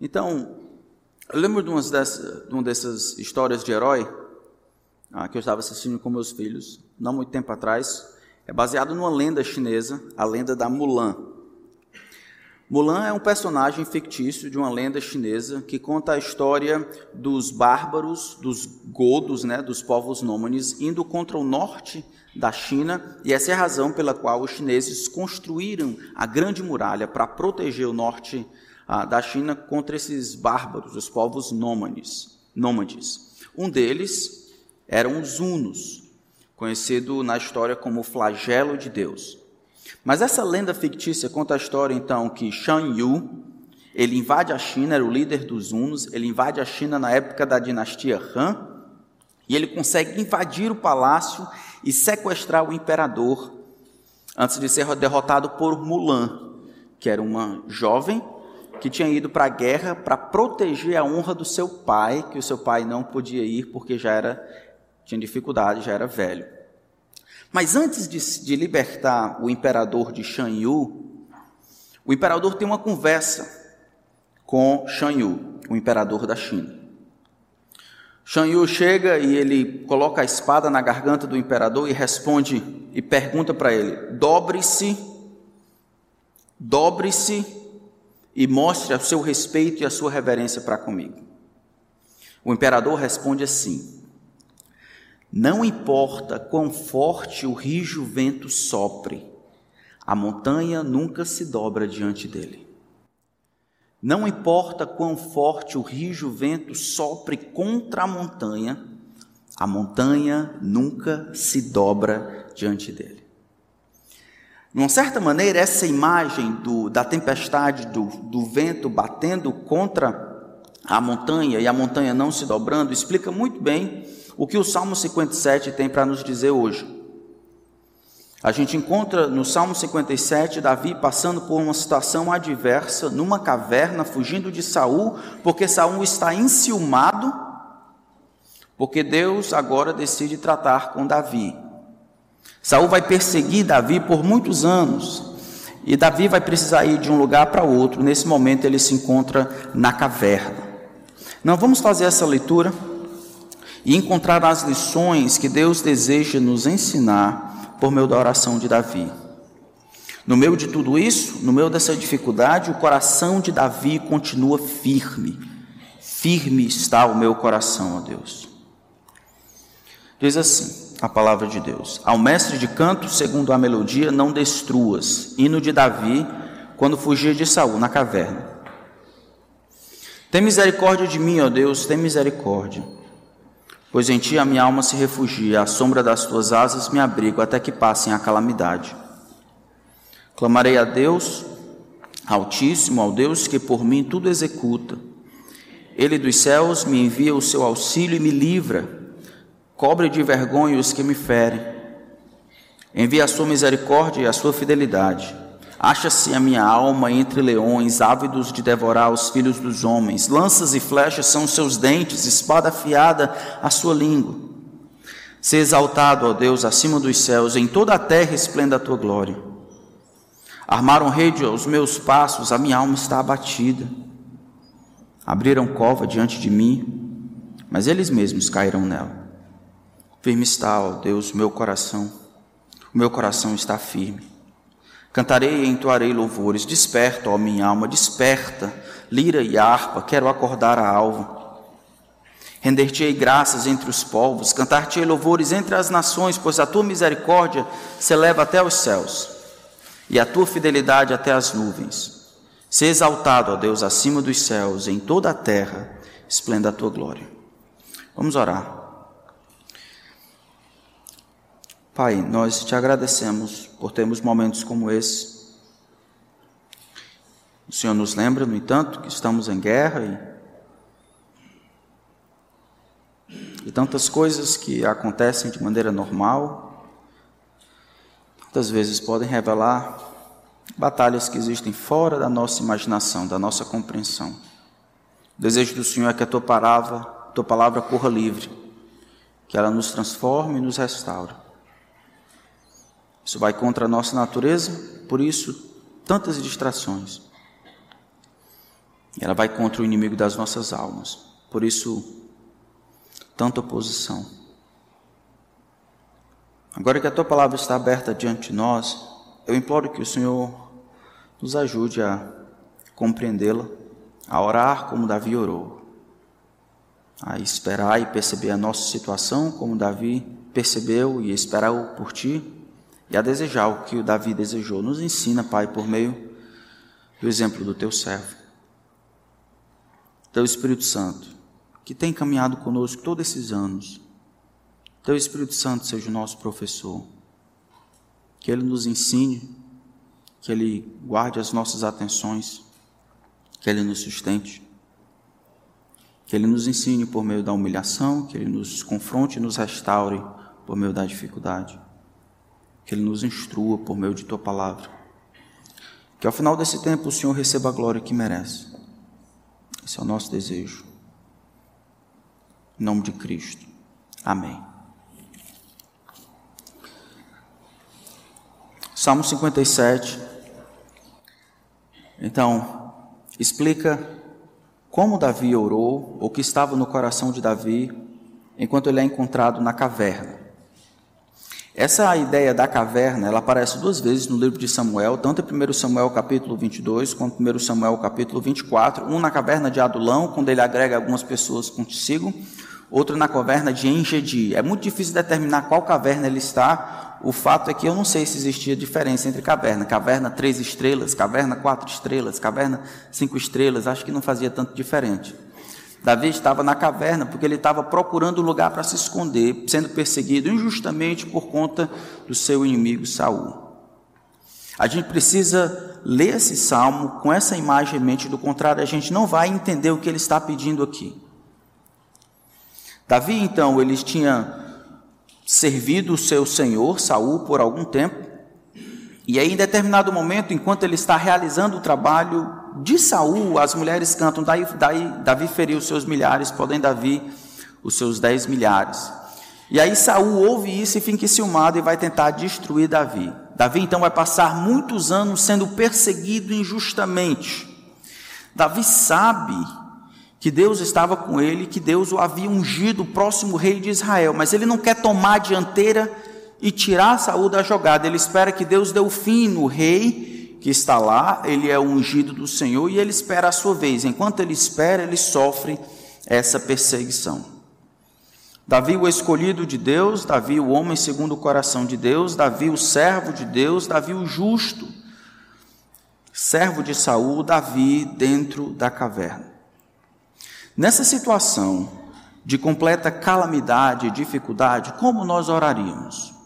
Então, eu lembro de, dessas, de uma dessas histórias de herói ah, que eu estava assistindo com meus filhos, não muito tempo atrás. É baseado numa lenda chinesa, a lenda da Mulan. Mulan é um personagem fictício de uma lenda chinesa que conta a história dos bárbaros, dos godos, né, dos povos nômades, indo contra o norte da China, e essa é a razão pela qual os chineses construíram a Grande Muralha para proteger o norte da China contra esses bárbaros, os povos nômades. nômades. Um deles eram os hunos, conhecido na história como flagelo de Deus. Mas essa lenda fictícia conta a história então que Shan Yu, ele invade a China, era o líder dos Hunos, ele invade a China na época da dinastia Han, e ele consegue invadir o palácio e sequestrar o imperador antes de ser derrotado por Mulan, que era uma jovem que tinha ido para a guerra para proteger a honra do seu pai, que o seu pai não podia ir porque já era tinha dificuldade, já era velho. Mas antes de, de libertar o imperador de Shan Yu, o imperador tem uma conversa com Shan Yu, o imperador da China. Shan Yu chega e ele coloca a espada na garganta do imperador e responde e pergunta para ele: dobre-se, dobre-se e mostre o seu respeito e a sua reverência para comigo. O imperador responde assim: não importa quão forte o rijo vento sopre, a montanha nunca se dobra diante dele. Não importa quão forte o rijo vento sopre contra a montanha, a montanha nunca se dobra diante dele. De uma certa maneira, essa imagem do, da tempestade, do, do vento batendo contra a montanha e a montanha não se dobrando, explica muito bem o que o Salmo 57 tem para nos dizer hoje. A gente encontra no Salmo 57 Davi passando por uma situação adversa, numa caverna, fugindo de Saul, porque Saul está enciumado, porque Deus agora decide tratar com Davi. Saul vai perseguir Davi por muitos anos, e Davi vai precisar ir de um lugar para outro. Nesse momento ele se encontra na caverna. Não vamos fazer essa leitura e encontrar as lições que Deus deseja nos ensinar por meio da oração de Davi. No meio de tudo isso, no meio dessa dificuldade, o coração de Davi continua firme. Firme está o meu coração, ó Deus. Diz assim a palavra de Deus: Ao mestre de canto, segundo a melodia, não destruas. Hino de Davi, quando fugia de Saul na caverna. Tem misericórdia de mim, ó Deus, tem misericórdia Pois em ti a minha alma se refugia, à sombra das tuas asas me abrigo até que passem a calamidade. Clamarei a Deus, Altíssimo, ao Deus que por mim tudo executa. Ele dos céus me envia o seu auxílio e me livra, cobre de vergonha os que me ferem. Envia a sua misericórdia e a sua fidelidade. Acha-se a minha alma entre leões, ávidos de devorar os filhos dos homens. Lanças e flechas são seus dentes, espada afiada a sua língua. Se exaltado, ó Deus, acima dos céus, em toda a terra esplenda a tua glória. Armaram rede aos meus passos, a minha alma está abatida. Abriram cova diante de mim, mas eles mesmos cairão nela. Firme está, ó Deus, meu coração. O meu coração está firme. Cantarei e entoarei louvores. Desperta, ó minha alma, desperta. Lira e harpa, quero acordar a alva. Render-te-ei graças entre os povos, cantar-te-ei louvores entre as nações, pois a tua misericórdia se eleva até os céus e a tua fidelidade até as nuvens. Se exaltado, ó Deus, acima dos céus, em toda a terra, esplenda a tua glória. Vamos orar. Pai, nós te agradecemos por termos momentos como esse. O Senhor nos lembra, no entanto, que estamos em guerra e, e tantas coisas que acontecem de maneira normal, tantas vezes podem revelar batalhas que existem fora da nossa imaginação, da nossa compreensão. O desejo do Senhor é que a tua palavra, a tua palavra corra livre, que ela nos transforme e nos restaure. Isso vai contra a nossa natureza, por isso, tantas distrações. Ela vai contra o inimigo das nossas almas. Por isso, tanta oposição. Agora que a tua palavra está aberta diante de nós, eu imploro que o Senhor nos ajude a compreendê-la, a orar como Davi orou, a esperar e perceber a nossa situação como Davi percebeu e esperou por ti, e a desejar o que o Davi desejou. Nos ensina, Pai, por meio do exemplo do teu servo, teu Espírito Santo, que tem caminhado conosco todos esses anos. Teu Espírito Santo seja o nosso professor, que ele nos ensine, que ele guarde as nossas atenções, que ele nos sustente, que ele nos ensine por meio da humilhação, que ele nos confronte e nos restaure por meio da dificuldade, que ele nos instrua por meio de tua palavra que ao final desse tempo o Senhor receba a glória que merece. Esse é o nosso desejo. Em nome de Cristo. Amém. Salmo 57. Então, explica como Davi orou, o que estava no coração de Davi, enquanto ele é encontrado na caverna. Essa ideia da caverna, ela aparece duas vezes no livro de Samuel, tanto em 1 Samuel capítulo 22, quanto em 1 Samuel capítulo 24, um na caverna de Adulão, quando ele agrega algumas pessoas consigo, outro na caverna de Engedi. É muito difícil determinar qual caverna ele está, o fato é que eu não sei se existia diferença entre caverna, caverna três estrelas, caverna quatro estrelas, caverna cinco estrelas, acho que não fazia tanto diferente. Davi estava na caverna porque ele estava procurando lugar para se esconder, sendo perseguido injustamente por conta do seu inimigo Saul. A gente precisa ler esse salmo com essa imagem em mente, do contrário, a gente não vai entender o que ele está pedindo aqui. Davi, então, ele tinha servido o seu senhor Saul por algum tempo, e aí, em determinado momento, enquanto ele está realizando o trabalho de Saul, as mulheres cantam, daí, daí Davi feriu os seus milhares, podem Davi os seus dez milhares. E aí Saul ouve isso e fica enciumado e vai tentar destruir Davi. Davi então vai passar muitos anos sendo perseguido injustamente. Davi sabe que Deus estava com ele, que Deus o havia ungido o próximo rei de Israel, mas ele não quer tomar a dianteira e tirar Saul da jogada. Ele espera que Deus dê o fim no rei que está lá, ele é o ungido do Senhor e ele espera a sua vez. Enquanto ele espera, ele sofre essa perseguição. Davi, o escolhido de Deus, Davi, o homem segundo o coração de Deus, Davi, o servo de Deus, Davi, o justo, servo de Saul, Davi dentro da caverna. Nessa situação de completa calamidade e dificuldade, como nós oraríamos?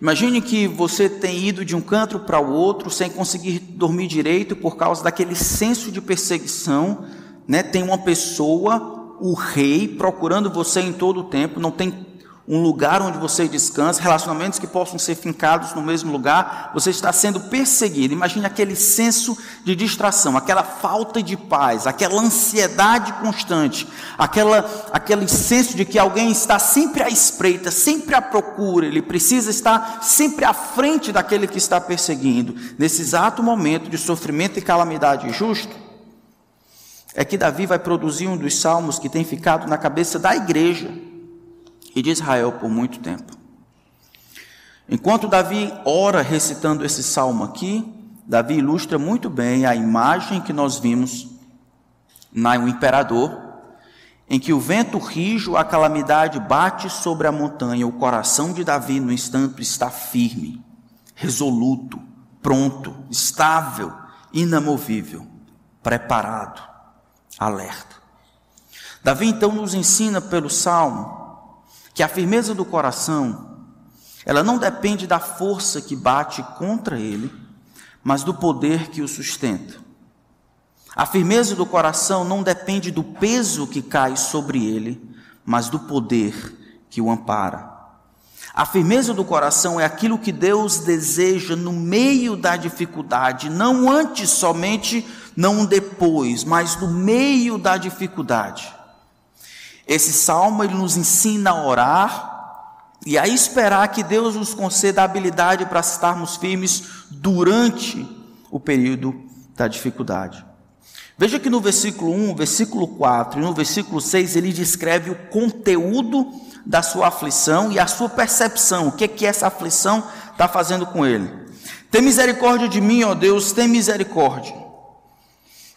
Imagine que você tem ido de um canto para o outro sem conseguir dormir direito por causa daquele senso de perseguição, né? Tem uma pessoa, o rei, procurando você em todo o tempo, não tem um lugar onde você descansa, relacionamentos que possam ser fincados no mesmo lugar, você está sendo perseguido. Imagine aquele senso de distração, aquela falta de paz, aquela ansiedade constante, aquela, aquele senso de que alguém está sempre à espreita, sempre à procura, ele precisa estar sempre à frente daquele que está perseguindo. Nesse exato momento de sofrimento e calamidade justo, é que Davi vai produzir um dos salmos que tem ficado na cabeça da igreja e de Israel por muito tempo. Enquanto Davi ora recitando esse salmo aqui, Davi ilustra muito bem a imagem que nós vimos no imperador, em que o vento rijo, a calamidade bate sobre a montanha, o coração de Davi no instante está firme, resoluto, pronto, estável, inamovível, preparado, alerta. Davi então nos ensina pelo salmo que a firmeza do coração, ela não depende da força que bate contra ele, mas do poder que o sustenta. A firmeza do coração não depende do peso que cai sobre ele, mas do poder que o ampara. A firmeza do coração é aquilo que Deus deseja no meio da dificuldade, não antes somente, não depois, mas no meio da dificuldade. Esse salmo ele nos ensina a orar e a esperar que Deus nos conceda a habilidade para estarmos firmes durante o período da dificuldade. Veja que no versículo 1, versículo 4 e no versículo 6 ele descreve o conteúdo da sua aflição e a sua percepção, o que é que essa aflição está fazendo com ele. Tem misericórdia de mim, ó Deus, tem misericórdia.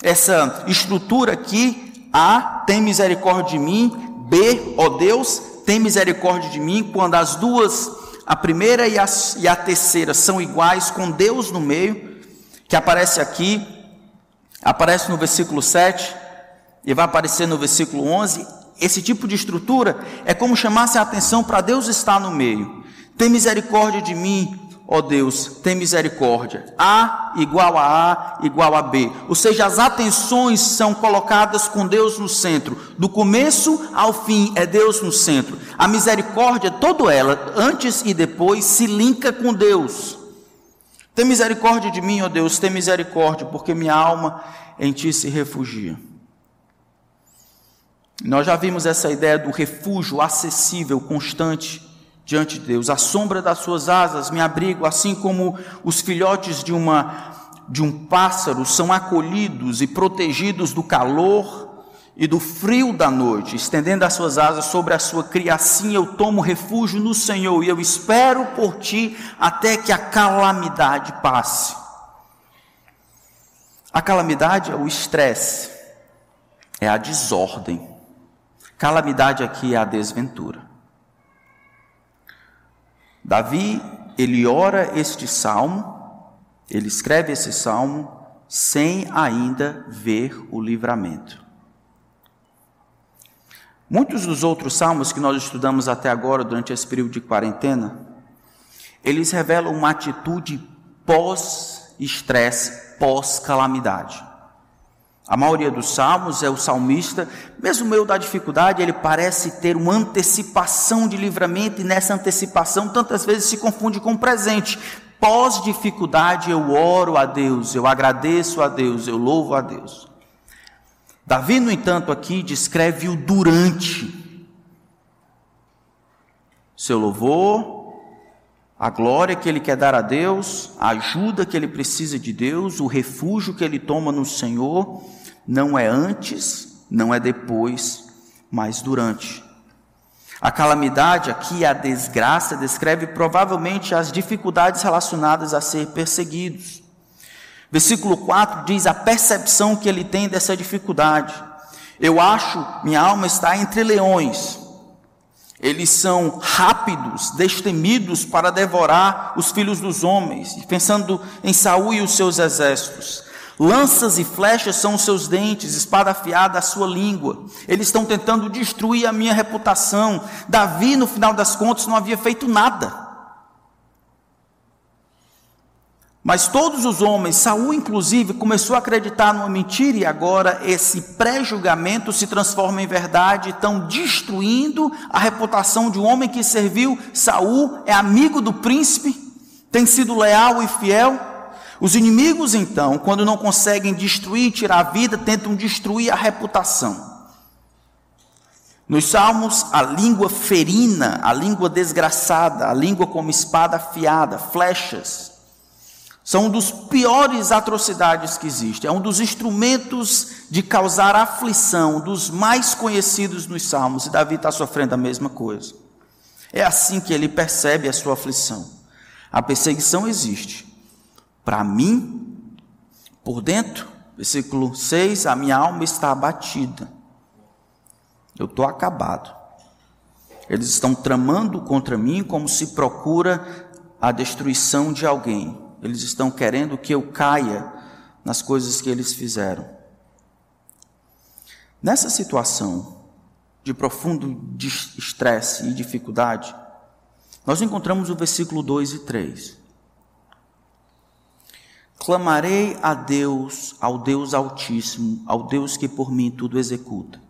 Essa estrutura aqui, A, tem misericórdia de mim, B, ó Deus, tem misericórdia de mim, quando as duas, a primeira e a, e a terceira, são iguais, com Deus no meio, que aparece aqui, aparece no versículo 7 e vai aparecer no versículo 11. Esse tipo de estrutura é como chamasse a atenção para Deus estar no meio. Tem misericórdia de mim, ó Deus, tem misericórdia. A igual a A igual a B. Ou seja, as atenções são colocadas com Deus no centro. Do começo ao fim é Deus no centro. A misericórdia, toda ela, antes e depois, se linka com Deus. Tem misericórdia de mim, ó Deus, tem misericórdia, porque minha alma em ti se refugia. Nós já vimos essa ideia do refúgio acessível, constante diante de Deus. A sombra das suas asas me abrigo, assim como os filhotes de uma de um pássaro são acolhidos e protegidos do calor e do frio da noite, estendendo as suas asas sobre a sua criação, eu tomo refúgio no Senhor e eu espero por ti até que a calamidade passe. A calamidade é o estresse, é a desordem. Calamidade aqui é a desventura. Davi, ele ora este salmo, ele escreve esse salmo sem ainda ver o livramento. Muitos dos outros salmos que nós estudamos até agora, durante esse período de quarentena, eles revelam uma atitude pós-estresse, pós-calamidade. A maioria dos salmos é o salmista, mesmo meio da dificuldade, ele parece ter uma antecipação de livramento, e nessa antecipação tantas vezes se confunde com o presente. Pós-dificuldade, eu oro a Deus, eu agradeço a Deus, eu louvo a Deus. Davi, no entanto, aqui descreve o durante. Seu louvor, a glória que ele quer dar a Deus, a ajuda que ele precisa de Deus, o refúgio que ele toma no Senhor, não é antes, não é depois, mas durante. A calamidade aqui, a desgraça, descreve provavelmente as dificuldades relacionadas a ser perseguidos. Versículo 4 diz a percepção que ele tem dessa dificuldade. Eu acho, minha alma está entre leões. Eles são rápidos, destemidos para devorar os filhos dos homens, pensando em Saul e os seus exércitos. Lanças e flechas são os seus dentes, espada afiada a sua língua. Eles estão tentando destruir a minha reputação. Davi, no final das contas, não havia feito nada. Mas todos os homens, Saul inclusive, começou a acreditar numa mentira e agora esse pré-julgamento se transforma em verdade, estão destruindo a reputação de um homem que serviu Saul, é amigo do príncipe, tem sido leal e fiel. Os inimigos, então, quando não conseguem destruir tirar a vida, tentam destruir a reputação. Nos Salmos, a língua ferina, a língua desgraçada, a língua como espada afiada, flechas, são um dos piores atrocidades que existe. É um dos instrumentos de causar aflição, dos mais conhecidos nos Salmos, e Davi está sofrendo a mesma coisa. É assim que ele percebe a sua aflição. A perseguição existe, para mim, por dentro, versículo 6, a minha alma está abatida. Eu estou acabado. Eles estão tramando contra mim como se procura a destruição de alguém. Eles estão querendo que eu caia nas coisas que eles fizeram. Nessa situação de profundo estresse e dificuldade, nós encontramos o versículo 2 e 3. Clamarei a Deus, ao Deus Altíssimo, ao Deus que por mim tudo executa.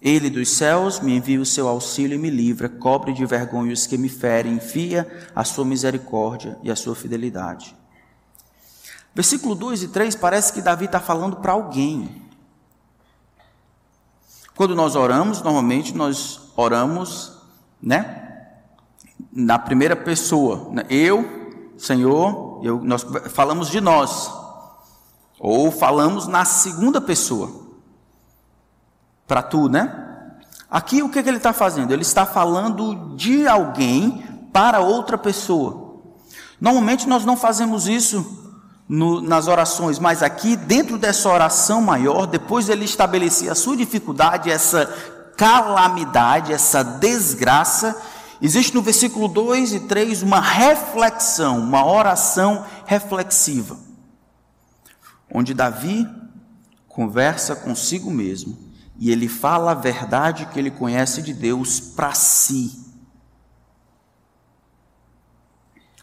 Ele dos céus me envia o seu auxílio e me livra, cobre de vergonha os que me ferem, enfia a sua misericórdia e a sua fidelidade. Versículo 2 e 3 parece que Davi está falando para alguém. Quando nós oramos, normalmente nós oramos, né? Na primeira pessoa. Né? Eu, Senhor, eu, nós falamos de nós. Ou falamos na segunda pessoa. Para tu, né? Aqui o que, que ele está fazendo? Ele está falando de alguém para outra pessoa. Normalmente nós não fazemos isso no, nas orações, mas aqui, dentro dessa oração maior, depois ele estabelecer a sua dificuldade, essa calamidade, essa desgraça, existe no versículo 2 e 3 uma reflexão, uma oração reflexiva, onde Davi conversa consigo mesmo e ele fala a verdade que ele conhece de Deus para si.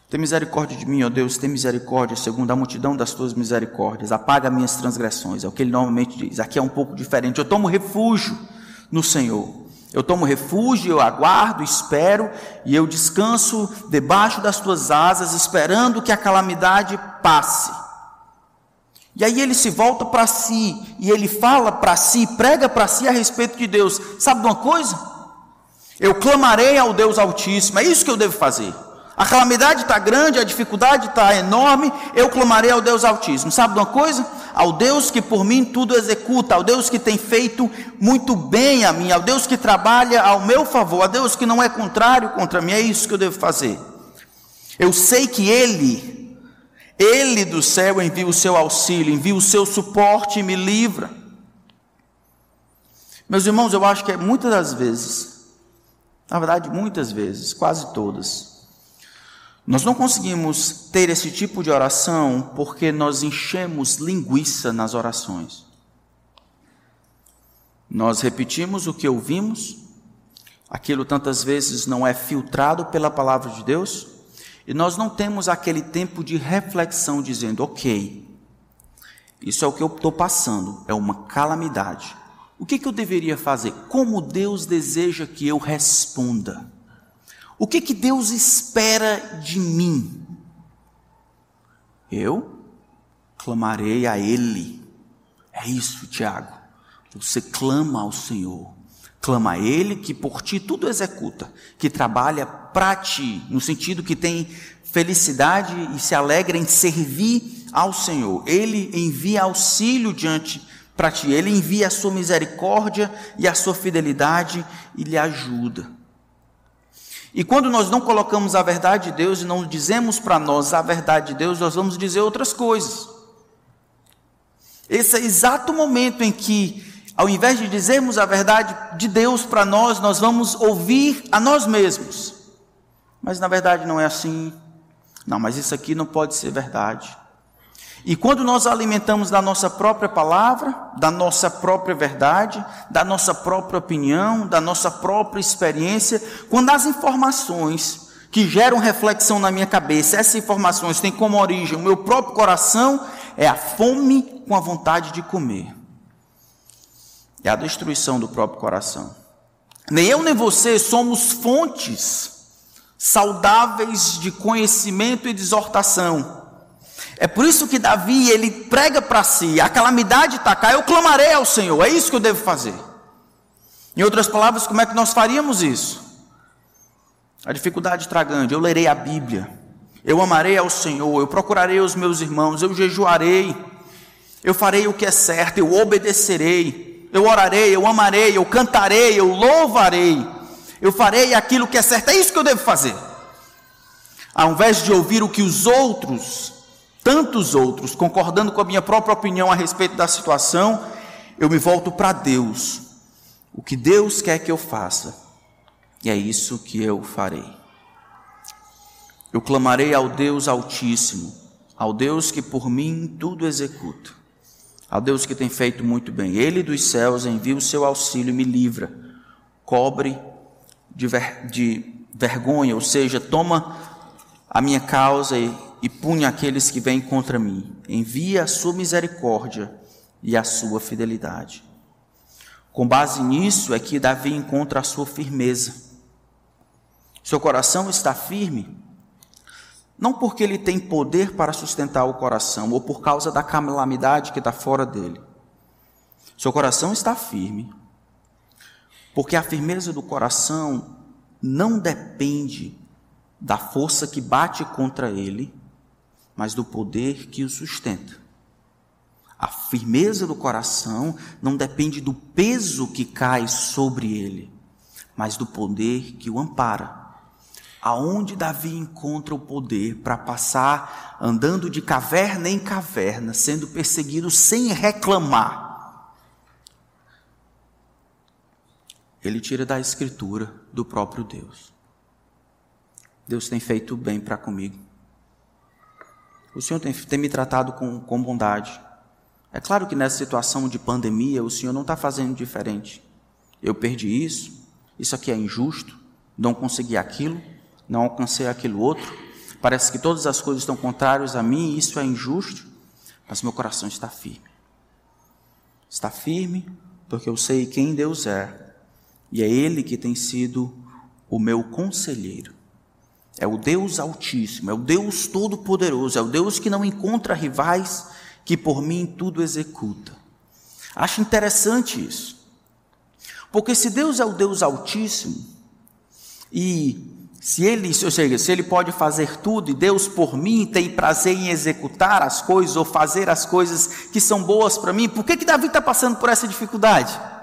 Tem misericórdia de mim, ó Deus, tem misericórdia segundo a multidão das tuas misericórdias. Apaga minhas transgressões, é o que ele normalmente diz. Aqui é um pouco diferente. Eu tomo refúgio no Senhor. Eu tomo refúgio, eu aguardo, espero e eu descanso debaixo das tuas asas, esperando que a calamidade passe. E aí ele se volta para si e ele fala para si, prega para si a respeito de Deus. Sabe de uma coisa? Eu clamarei ao Deus Altíssimo, é isso que eu devo fazer. A calamidade está grande, a dificuldade está enorme, eu clamarei ao Deus Altíssimo. Sabe de uma coisa? Ao Deus que por mim tudo executa, ao Deus que tem feito muito bem a mim, ao Deus que trabalha ao meu favor, a Deus que não é contrário contra mim, é isso que eu devo fazer. Eu sei que Ele, Ele do céu envia o seu auxílio, envia o seu suporte e me livra. Meus irmãos, eu acho que é muitas das vezes, na verdade, muitas vezes, quase todas, nós não conseguimos ter esse tipo de oração porque nós enchemos linguiça nas orações. Nós repetimos o que ouvimos, aquilo tantas vezes não é filtrado pela palavra de Deus, e nós não temos aquele tempo de reflexão dizendo, ok, isso é o que eu estou passando, é uma calamidade. O que, que eu deveria fazer? Como Deus deseja que eu responda? O que, que Deus espera de mim? Eu clamarei a Ele. É isso, Tiago. Você clama ao Senhor. Clama a Ele que por ti tudo executa, que trabalha para ti, no sentido que tem felicidade e se alegra em servir ao Senhor. Ele envia auxílio diante para ti, Ele envia a sua misericórdia e a sua fidelidade e lhe ajuda. E quando nós não colocamos a verdade de Deus e não dizemos para nós a verdade de Deus, nós vamos dizer outras coisas. Esse é o exato momento em que, ao invés de dizermos a verdade de Deus para nós, nós vamos ouvir a nós mesmos. Mas na verdade não é assim. Não, mas isso aqui não pode ser verdade. E quando nós alimentamos da nossa própria palavra, da nossa própria verdade, da nossa própria opinião, da nossa própria experiência, quando as informações que geram reflexão na minha cabeça, essas informações têm como origem o meu próprio coração, é a fome com a vontade de comer. É a destruição do próprio coração. Nem eu nem você somos fontes saudáveis de conhecimento e de exortação. É por isso que Davi, ele prega para si, a calamidade está cá, eu clamarei ao Senhor, é isso que eu devo fazer. Em outras palavras, como é que nós faríamos isso? A dificuldade está grande, eu lerei a Bíblia, eu amarei ao Senhor, eu procurarei os meus irmãos, eu jejuarei, eu farei o que é certo, eu obedecerei, eu orarei, eu amarei, eu cantarei, eu louvarei, eu farei aquilo que é certo, é isso que eu devo fazer. Ao invés de ouvir o que os outros tantos outros, concordando com a minha própria opinião a respeito da situação, eu me volto para Deus. O que Deus quer que eu faça, e é isso que eu farei. Eu clamarei ao Deus Altíssimo, ao Deus que por mim tudo executa, ao Deus que tem feito muito bem. Ele dos céus envia o seu auxílio e me livra, cobre de, ver, de vergonha, ou seja, toma a minha causa e e punha aqueles que vêm contra mim. Envia a sua misericórdia e a sua fidelidade. Com base nisso é que Davi encontra a sua firmeza. Seu coração está firme, não porque ele tem poder para sustentar o coração ou por causa da calamidade que está fora dele. Seu coração está firme, porque a firmeza do coração não depende da força que bate contra ele, mas do poder que o sustenta. A firmeza do coração não depende do peso que cai sobre ele, mas do poder que o ampara. Aonde Davi encontra o poder para passar andando de caverna em caverna, sendo perseguido sem reclamar? Ele tira da escritura do próprio Deus. Deus tem feito bem para comigo. O Senhor tem, tem me tratado com, com bondade. É claro que nessa situação de pandemia o Senhor não está fazendo diferente. Eu perdi isso, isso aqui é injusto, não consegui aquilo, não alcancei aquilo outro. Parece que todas as coisas estão contrárias a mim e isso é injusto, mas meu coração está firme. Está firme porque eu sei quem Deus é e é Ele que tem sido o meu conselheiro. É o Deus Altíssimo, é o Deus Todo-Poderoso, é o Deus que não encontra rivais que por mim tudo executa. Acho interessante isso. Porque se Deus é o Deus Altíssimo, e se ele, ou seja, se ele pode fazer tudo, e Deus por mim tem prazer em executar as coisas, ou fazer as coisas que são boas para mim, por que, que Davi está passando por essa dificuldade?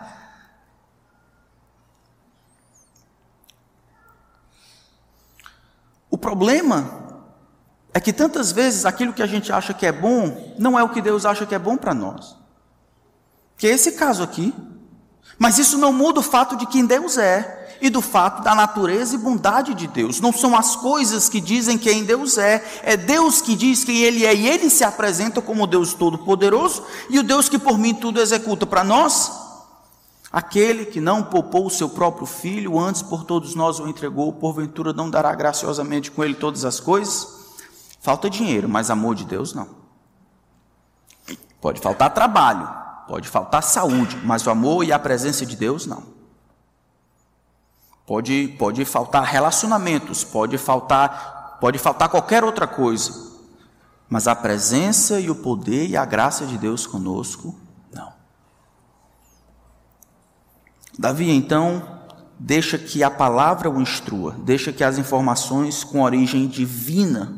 Problema é que tantas vezes aquilo que a gente acha que é bom não é o que Deus acha que é bom para nós. Que é esse caso aqui. Mas isso não muda o fato de quem Deus é e do fato da natureza e bondade de Deus. Não são as coisas que dizem quem Deus é, é Deus que diz quem Ele é e Ele se apresenta como Deus Todo-Poderoso e o Deus que por mim tudo executa para nós. Aquele que não poupou o seu próprio filho, antes por todos nós o entregou, porventura não dará graciosamente com ele todas as coisas? Falta dinheiro, mas amor de Deus não. Pode faltar trabalho, pode faltar saúde, mas o amor e a presença de Deus não. Pode, pode faltar relacionamentos, pode faltar, pode faltar qualquer outra coisa, mas a presença e o poder e a graça de Deus conosco, não. Davi então deixa que a palavra o instrua, deixa que as informações com origem divina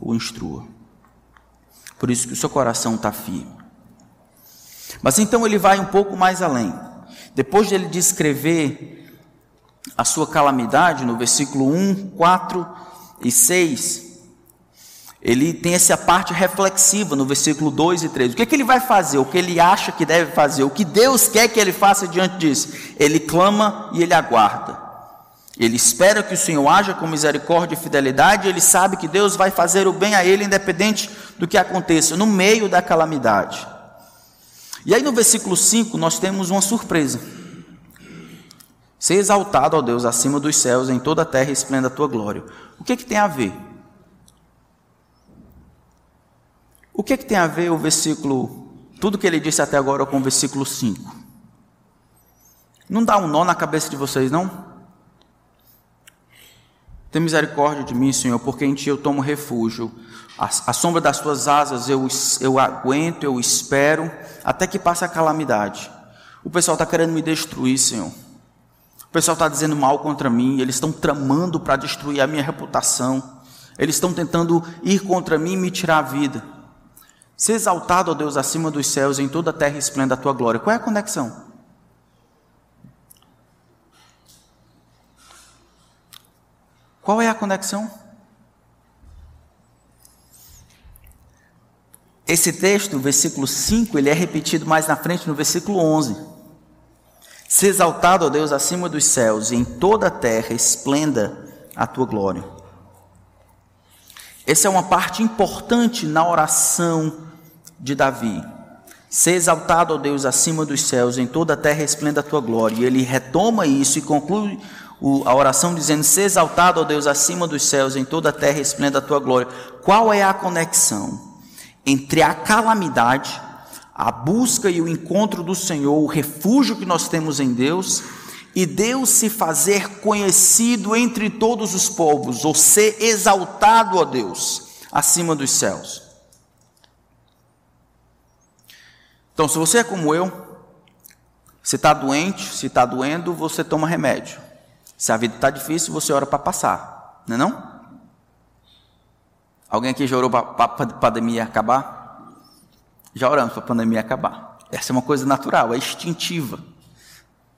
o instrua. Por isso que o seu coração está firme. Mas então ele vai um pouco mais além. Depois de ele descrever a sua calamidade, no versículo 1, 4 e 6, ele tem essa parte reflexiva no versículo 2 e 3. O que, é que ele vai fazer? O que ele acha que deve fazer? O que Deus quer que ele faça diante disso? Ele clama e ele aguarda. Ele espera que o Senhor haja com misericórdia e fidelidade, ele sabe que Deus vai fazer o bem a ele, independente do que aconteça, no meio da calamidade. E aí no versículo 5 nós temos uma surpresa. Ser exaltado, ó Deus, acima dos céus, em toda a terra esplenda a tua glória. O que, que tem a ver? O que, que tem a ver o versículo, tudo que ele disse até agora com o versículo 5? Não dá um nó na cabeça de vocês, não? Tem misericórdia de mim, Senhor, porque em Ti eu tomo refúgio. A, a sombra das Tuas asas eu, eu aguento, eu espero, até que passe a calamidade. O pessoal está querendo me destruir, Senhor. O pessoal está dizendo mal contra mim, eles estão tramando para destruir a minha reputação. Eles estão tentando ir contra mim e me tirar a vida. Ser exaltado, ó Deus, acima dos céus, em toda a terra esplenda a tua glória. Qual é a conexão? Qual é a conexão? Esse texto, versículo 5, ele é repetido mais na frente no versículo 11. Se exaltado, ó Deus, acima dos céus, e em toda a terra esplenda a tua glória. Essa é uma parte importante na oração de Davi. Se exaltado, ó Deus, acima dos céus, em toda a terra esplenda a tua glória. E ele retoma isso e conclui a oração dizendo: Se exaltado, ó Deus, acima dos céus, em toda a terra esplenda a tua glória. Qual é a conexão entre a calamidade, a busca e o encontro do Senhor, o refúgio que nós temos em Deus, e Deus se fazer conhecido entre todos os povos, ou ser exaltado, ó Deus, acima dos céus? Então, se você é como eu, se está doente, se está doendo, você toma remédio. Se a vida está difícil, você ora para passar, não é não? Alguém aqui já orou para a pandemia acabar? Já oramos para a pandemia acabar. Essa é uma coisa natural, é instintiva.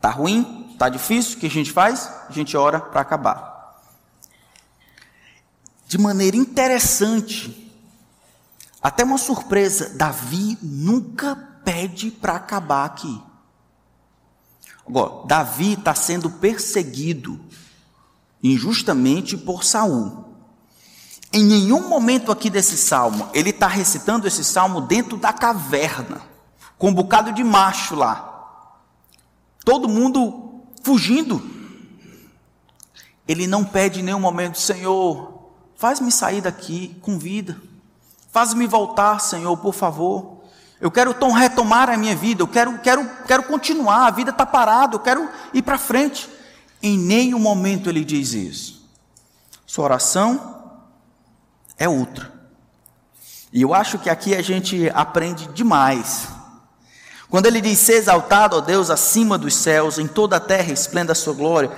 Tá ruim, tá difícil, o que a gente faz? A gente ora para acabar. De maneira interessante, até uma surpresa, Davi nunca pede para acabar aqui. Agora, Davi está sendo perseguido injustamente por Saul. Em nenhum momento aqui desse salmo, ele está recitando esse salmo dentro da caverna, com um bocado de macho lá. Todo mundo fugindo. Ele não pede em nenhum momento, Senhor, faz-me sair daqui com vida. Faz-me voltar, Senhor, por favor. Eu quero tom, retomar a minha vida, eu quero, quero, quero continuar, a vida está parada, eu quero ir para frente. Em nenhum momento ele diz isso. Sua oração é outra. E eu acho que aqui a gente aprende demais. Quando ele diz ser exaltado, ó Deus, acima dos céus, em toda a terra esplenda a sua glória,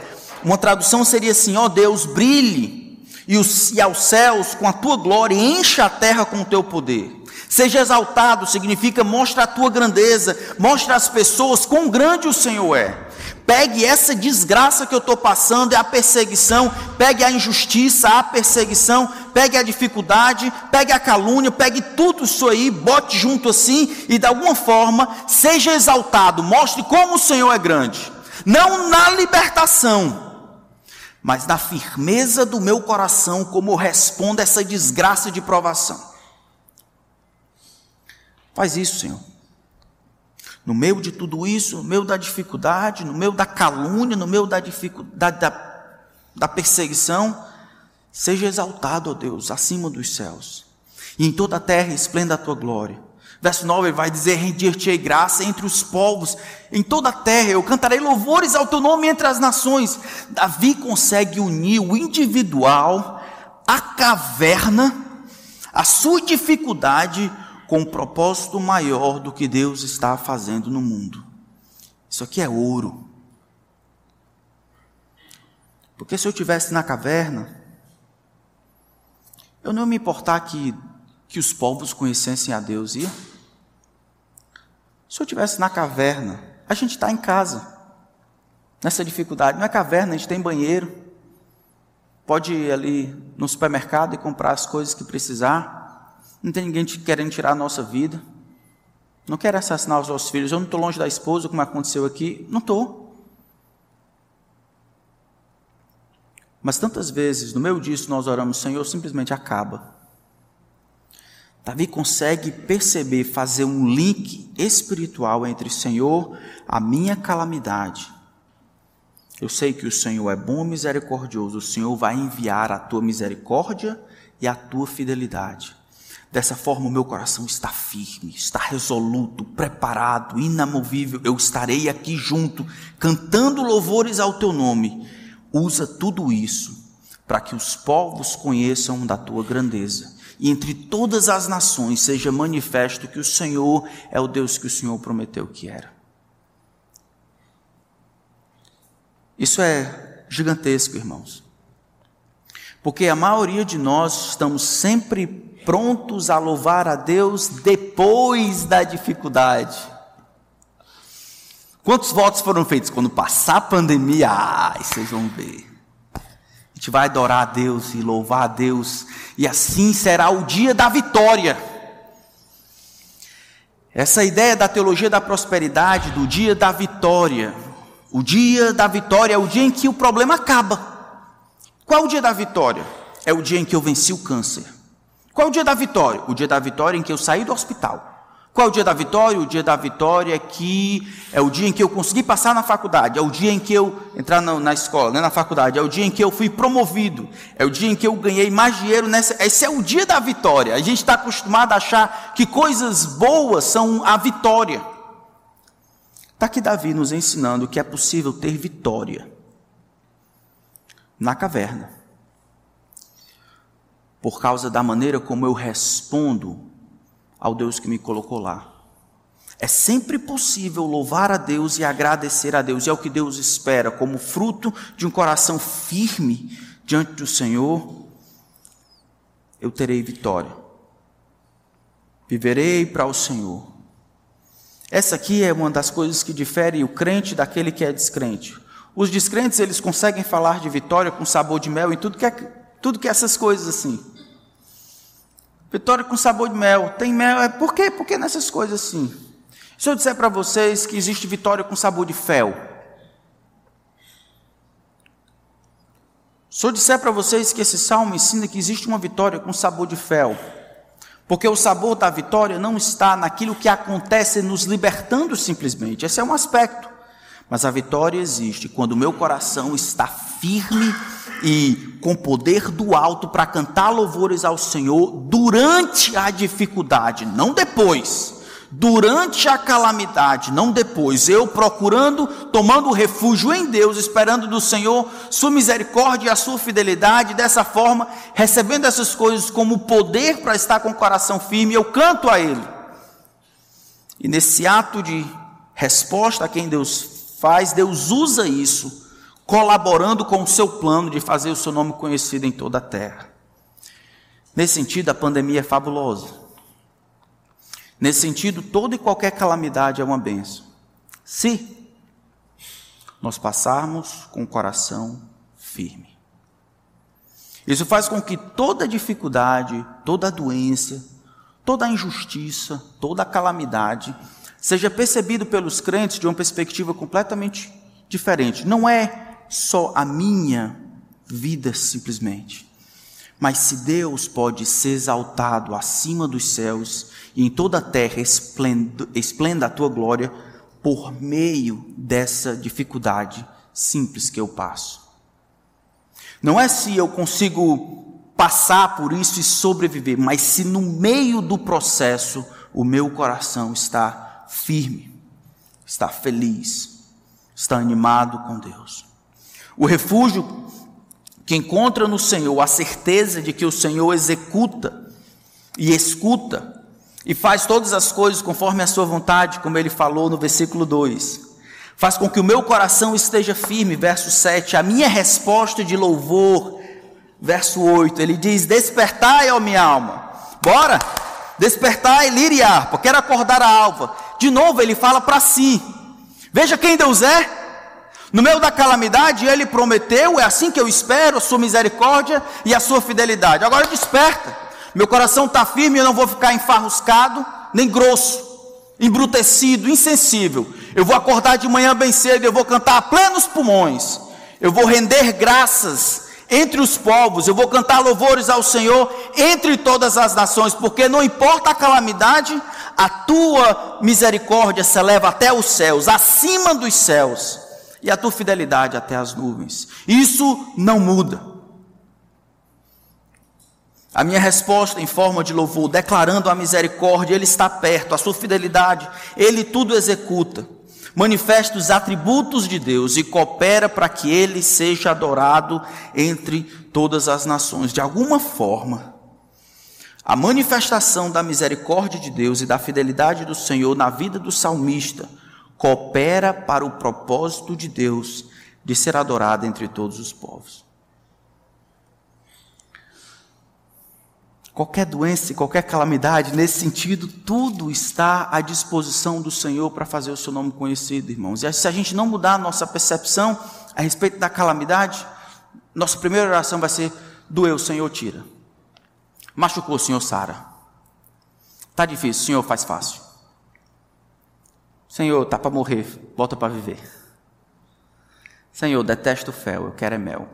uma tradução seria assim: ó Deus, brilhe e, os, e aos céus com a tua glória, encha a terra com o teu poder. Seja exaltado significa mostra a tua grandeza, mostra às pessoas quão grande o Senhor é. Pegue essa desgraça que eu estou passando, é a perseguição, pegue a injustiça, a perseguição, pegue a dificuldade, pegue a calúnia, pegue tudo isso aí, bote junto assim e de alguma forma seja exaltado, mostre como o Senhor é grande. Não na libertação, mas na firmeza do meu coração, como eu respondo a essa desgraça de provação. Faz isso, Senhor. No meio de tudo isso, no meio da dificuldade, no meio da calúnia, no meio da dificuldade da, da perseguição, seja exaltado, ó Deus, acima dos céus. E em toda a terra esplenda a tua glória. Verso 9 vai dizer: Rendir-te-ei graça entre os povos, em toda a terra eu cantarei louvores ao teu nome entre as nações. Davi consegue unir o individual, a caverna, a sua dificuldade com um propósito maior do que Deus está fazendo no mundo. Isso aqui é ouro. Porque se eu tivesse na caverna, eu não ia me importar que, que os povos conhecessem a Deus, ia? Se eu tivesse na caverna, a gente está em casa, nessa dificuldade. Não é caverna, a gente tem banheiro, pode ir ali no supermercado e comprar as coisas que precisar. Não tem ninguém querendo tirar a nossa vida. Não quero assassinar os nossos filhos. Eu não estou longe da esposa, como aconteceu aqui. Não estou. Mas tantas vezes, no meio disso, nós oramos, Senhor, simplesmente acaba. Davi consegue perceber, fazer um link espiritual entre Senhor, a minha calamidade. Eu sei que o Senhor é bom e misericordioso. O Senhor vai enviar a tua misericórdia e a tua fidelidade. Dessa forma, o meu coração está firme, está resoluto, preparado, inamovível. Eu estarei aqui junto, cantando louvores ao teu nome. Usa tudo isso para que os povos conheçam da tua grandeza e entre todas as nações seja manifesto que o Senhor é o Deus que o Senhor prometeu que era. Isso é gigantesco, irmãos. Porque a maioria de nós estamos sempre prontos a louvar a Deus depois da dificuldade. Quantos votos foram feitos? Quando passar a pandemia, ai, vocês vão ver. A gente vai adorar a Deus e louvar a Deus, e assim será o dia da vitória. Essa ideia da teologia da prosperidade, do dia da vitória. O dia da vitória é o dia em que o problema acaba. Qual é o dia da vitória? É o dia em que eu venci o câncer. Qual é o dia da vitória? O dia da vitória em que eu saí do hospital. Qual é o dia da vitória? O dia da vitória é que é o dia em que eu consegui passar na faculdade, é o dia em que eu entrar na, na escola, né, na faculdade, é o dia em que eu fui promovido, é o dia em que eu ganhei mais dinheiro nessa. Esse é o dia da vitória. A gente está acostumado a achar que coisas boas são a vitória. Está aqui Davi nos ensinando que é possível ter vitória na caverna por causa da maneira como eu respondo ao Deus que me colocou lá. É sempre possível louvar a Deus e agradecer a Deus, e é o que Deus espera, como fruto de um coração firme diante do Senhor, eu terei vitória. Viverei para o Senhor. Essa aqui é uma das coisas que difere o crente daquele que é descrente. Os descrentes, eles conseguem falar de vitória com sabor de mel e tudo que é, tudo que é essas coisas assim. Vitória com sabor de mel. Tem mel. É, por quê? Por que nessas coisas assim? Se eu disser para vocês que existe vitória com sabor de fel. Se eu disser para vocês que esse salmo ensina que existe uma vitória com sabor de fel. Porque o sabor da vitória não está naquilo que acontece nos libertando simplesmente. Esse é um aspecto. Mas a vitória existe quando o meu coração está firme e com poder do alto para cantar louvores ao Senhor durante a dificuldade, não depois. Durante a calamidade, não depois. Eu procurando, tomando refúgio em Deus, esperando do Senhor sua misericórdia e a sua fidelidade, dessa forma, recebendo essas coisas como poder para estar com o coração firme, eu canto a Ele. E nesse ato de resposta a quem Deus faz, Deus usa isso colaborando com o seu plano de fazer o seu nome conhecido em toda a terra. Nesse sentido, a pandemia é fabulosa. Nesse sentido, toda e qualquer calamidade é uma benção. Se nós passarmos com o coração firme. Isso faz com que toda dificuldade, toda doença, toda injustiça, toda calamidade seja percebido pelos crentes de uma perspectiva completamente diferente. Não é só a minha vida simplesmente. Mas se Deus pode ser exaltado acima dos céus e em toda a terra esplenda, a tua glória por meio dessa dificuldade simples que eu passo. Não é se eu consigo passar por isso e sobreviver, mas se no meio do processo o meu coração está firme, está feliz, está animado com Deus. O refúgio que encontra no Senhor a certeza de que o Senhor executa e escuta e faz todas as coisas conforme a sua vontade, como ele falou no versículo 2. Faz com que o meu coração esteja firme, verso 7. A minha resposta de louvor, verso 8. Ele diz: Despertai, ó minha alma. Bora! Despertai, lira e harpa. Quero acordar a alva. De novo, ele fala para si. Veja quem Deus é. No meio da calamidade, ele prometeu, é assim que eu espero, a sua misericórdia e a sua fidelidade. Agora desperta. Meu coração está firme, eu não vou ficar enfarruscado, nem grosso, embrutecido, insensível. Eu vou acordar de manhã bem cedo, eu vou cantar a plenos pulmões. Eu vou render graças entre os povos, eu vou cantar louvores ao Senhor entre todas as nações, porque não importa a calamidade, a tua misericórdia se eleva até os céus, acima dos céus e a tua fidelidade até as nuvens. Isso não muda. A minha resposta em forma de louvor, declarando a misericórdia, Ele está perto, a sua fidelidade, Ele tudo executa. Manifesta os atributos de Deus e coopera para que Ele seja adorado entre todas as nações. De alguma forma, a manifestação da misericórdia de Deus e da fidelidade do Senhor na vida do salmista coopera para o propósito de Deus de ser adorado entre todos os povos. Qualquer doença qualquer calamidade, nesse sentido, tudo está à disposição do Senhor para fazer o seu nome conhecido, irmãos. E se a gente não mudar a nossa percepção a respeito da calamidade, nossa primeira oração vai ser: doeu, Senhor, tira. Machucou, Senhor, sara. Está difícil, Senhor, faz fácil. Senhor, tá para morrer, volta para viver. Senhor, detesto fel, eu quero é mel.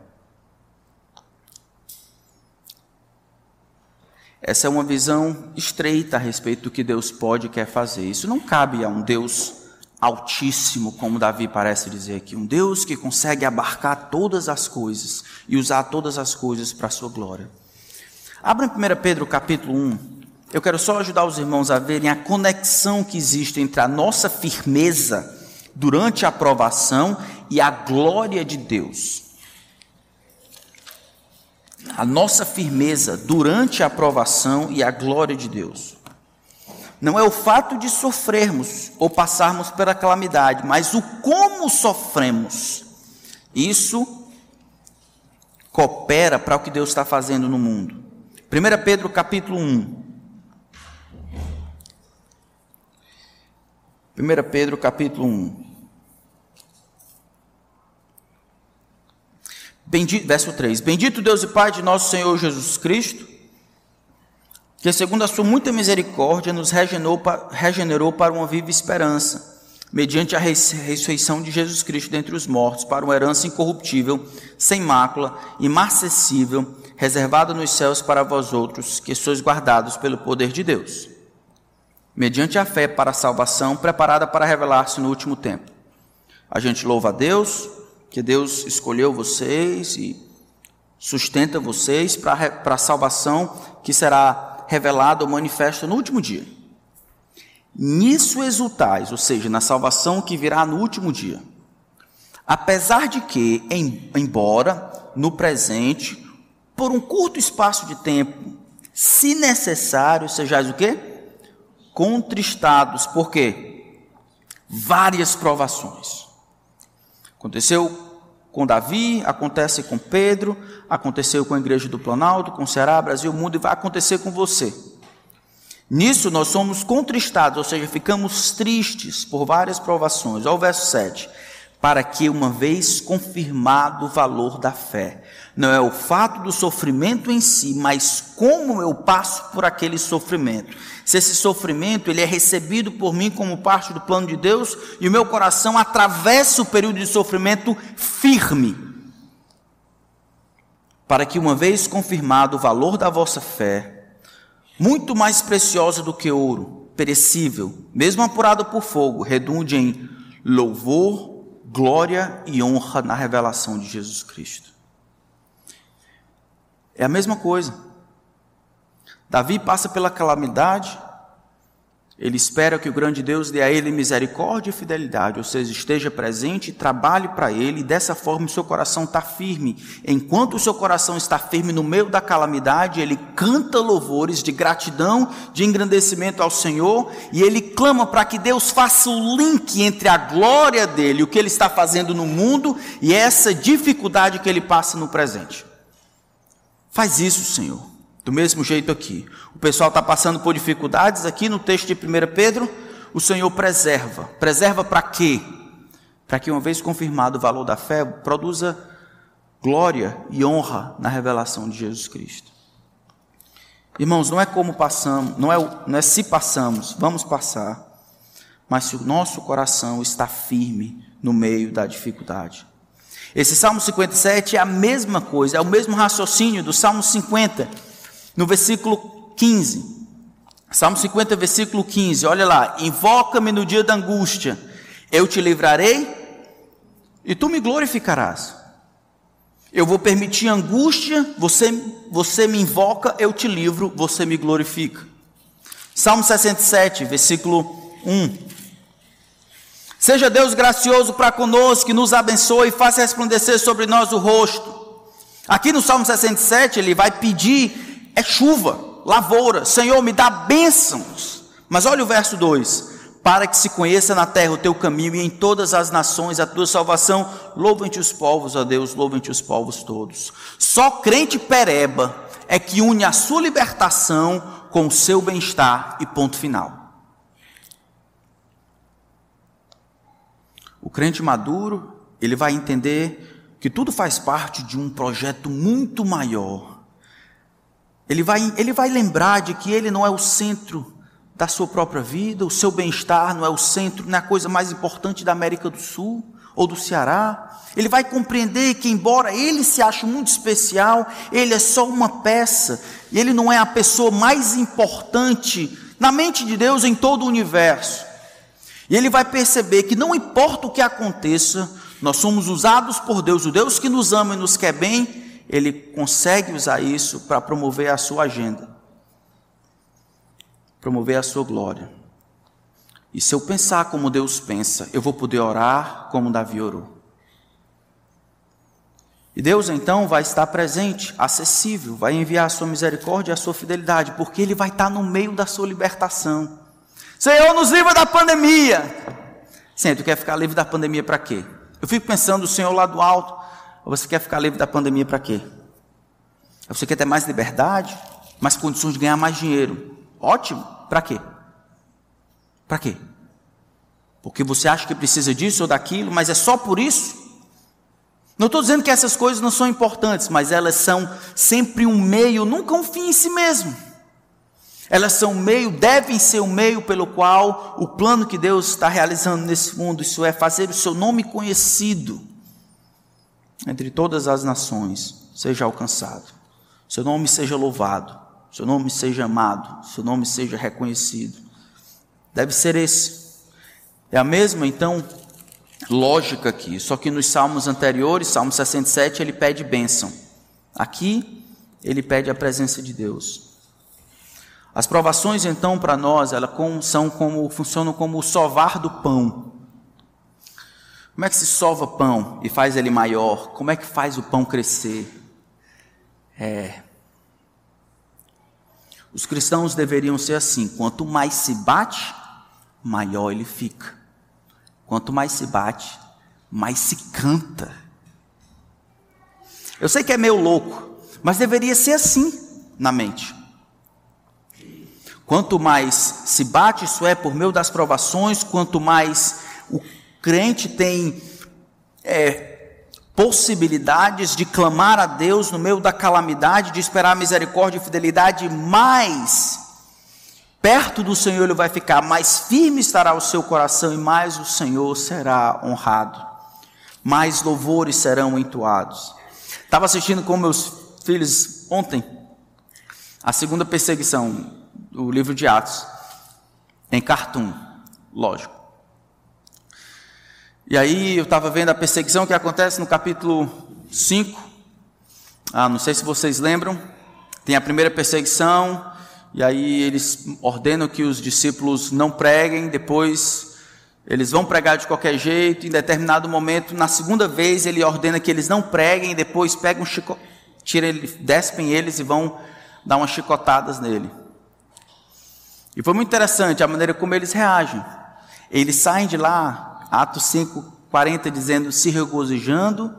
Essa é uma visão estreita a respeito do que Deus pode e quer fazer. Isso não cabe a um Deus altíssimo, como Davi parece dizer aqui. Um Deus que consegue abarcar todas as coisas e usar todas as coisas para a sua glória. Abra em 1 Pedro capítulo 1. Eu quero só ajudar os irmãos a verem a conexão que existe entre a nossa firmeza durante a aprovação e a glória de Deus. A nossa firmeza durante a aprovação e a glória de Deus. Não é o fato de sofrermos ou passarmos pela calamidade, mas o como sofremos. Isso coopera para o que Deus está fazendo no mundo. 1 Pedro capítulo 1, 1 Pedro capítulo 1. Bendito, verso 3: Bendito Deus e Pai de nosso Senhor Jesus Cristo, que segundo a sua muita misericórdia nos regenerou, regenerou para uma viva esperança, mediante a ressurreição de Jesus Cristo dentre os mortos, para uma herança incorruptível, sem mácula, imarcessível, reservada nos céus para vós outros, que sois guardados pelo poder de Deus, mediante a fé para a salvação, preparada para revelar-se no último tempo. A gente louva a Deus que Deus escolheu vocês e sustenta vocês para a salvação que será revelada ou manifesta no último dia. Nisso exultais, ou seja, na salvação que virá no último dia. Apesar de que, em, embora no presente, por um curto espaço de tempo, se necessário, sejais o quê? Contristados. Por quê? Várias provações Aconteceu com Davi, acontece com Pedro, aconteceu com a igreja do Planalto, com Ceará, Brasil, mundo e vai acontecer com você. Nisso nós somos contristados, ou seja, ficamos tristes por várias provações. Olha o verso 7 para que, uma vez confirmado o valor da fé, não é o fato do sofrimento em si, mas como eu passo por aquele sofrimento. Se esse sofrimento ele é recebido por mim como parte do plano de Deus e o meu coração atravessa o período de sofrimento firme, para que, uma vez confirmado o valor da vossa fé, muito mais preciosa do que ouro, perecível, mesmo apurado por fogo, redunde em louvor, glória e honra na revelação de Jesus Cristo. É a mesma coisa. Davi passa pela calamidade, ele espera que o grande Deus dê a ele misericórdia e fidelidade, ou seja, esteja presente trabalhe para ele, e dessa forma o seu coração está firme. Enquanto o seu coração está firme no meio da calamidade, ele canta louvores de gratidão, de engrandecimento ao Senhor, e ele clama para que Deus faça o link entre a glória dele, o que ele está fazendo no mundo, e essa dificuldade que ele passa no presente. Faz isso, Senhor. Do mesmo jeito aqui. O pessoal está passando por dificuldades aqui no texto de 1 Pedro. O Senhor preserva. Preserva para quê? Para que, uma vez confirmado o valor da fé, produza glória e honra na revelação de Jesus Cristo. Irmãos, não é como passamos, não é, não é se passamos, vamos passar, mas se o nosso coração está firme no meio da dificuldade. Esse Salmo 57 é a mesma coisa, é o mesmo raciocínio do Salmo 50 no versículo 15. Salmo 50, versículo 15. Olha lá: Invoca-me no dia da angústia, eu te livrarei e tu me glorificarás. Eu vou permitir angústia, você, você me invoca, eu te livro, você me glorifica. Salmo 67, versículo 1. Seja Deus gracioso para conosco, que nos abençoe e faça resplandecer sobre nós o rosto. Aqui no Salmo 67, ele vai pedir é chuva, lavoura. Senhor, me dá bênçãos. Mas olha o verso 2: Para que se conheça na terra o teu caminho e em todas as nações a tua salvação. Louvem-te os povos, ó Deus, louvem-te os povos todos. Só crente pereba é que une a sua libertação com o seu bem-estar e ponto final. O crente maduro, ele vai entender que tudo faz parte de um projeto muito maior ele vai, ele vai lembrar de que ele não é o centro da sua própria vida, o seu bem-estar não é o centro, não é a coisa mais importante da América do Sul ou do Ceará. Ele vai compreender que, embora ele se ache muito especial, ele é só uma peça, e ele não é a pessoa mais importante na mente de Deus em todo o universo. E ele vai perceber que não importa o que aconteça, nós somos usados por Deus, o Deus que nos ama e nos quer bem, ele consegue usar isso para promover a sua agenda, promover a sua glória. E se eu pensar como Deus pensa, eu vou poder orar como Davi orou. E Deus então vai estar presente, acessível, vai enviar a sua misericórdia e a sua fidelidade, porque Ele vai estar no meio da sua libertação. Senhor, nos livra da pandemia. Senhor, tu quer ficar livre da pandemia para quê? Eu fico pensando, o Senhor lá do alto, você quer ficar livre da pandemia para quê? Você quer ter mais liberdade, mais condições de ganhar mais dinheiro. Ótimo. Para quê? Para quê? porque você acha que precisa disso ou daquilo, mas é só por isso. Não estou dizendo que essas coisas não são importantes, mas elas são sempre um meio, nunca um fim em si mesmo. Elas são meio, devem ser o meio pelo qual o plano que Deus está realizando nesse mundo, isso é fazer o seu nome conhecido entre todas as nações, seja alcançado, seu nome seja louvado, seu nome seja amado, seu nome seja reconhecido. Deve ser esse. É a mesma, então, lógica aqui, só que nos salmos anteriores, Salmo 67, ele pede bênção. Aqui, ele pede a presença de Deus. As provações, então, para nós, elas são como, funcionam como o sovar do pão. Como é que se sova pão e faz ele maior? Como é que faz o pão crescer? É. Os cristãos deveriam ser assim: quanto mais se bate, maior ele fica. Quanto mais se bate, mais se canta. Eu sei que é meio louco, mas deveria ser assim na mente. Quanto mais se bate, isso é, por meio das provações, quanto mais o crente tem é, possibilidades de clamar a Deus no meio da calamidade, de esperar misericórdia e fidelidade, mais perto do Senhor ele vai ficar, mais firme estará o seu coração e mais o Senhor será honrado, mais louvores serão entoados. Estava assistindo com meus filhos ontem a segunda perseguição, o livro de Atos, em Cartoon, lógico. E aí eu estava vendo a perseguição que acontece no capítulo 5. Ah, não sei se vocês lembram. Tem a primeira perseguição, e aí eles ordenam que os discípulos não preguem, depois eles vão pregar de qualquer jeito, em determinado momento, na segunda vez ele ordena que eles não preguem, depois pegam um chico, tira ele, despem eles e vão dar umas chicotadas nele. E foi muito interessante a maneira como eles reagem. Eles saem de lá Atos 5, 40, dizendo: se regozijando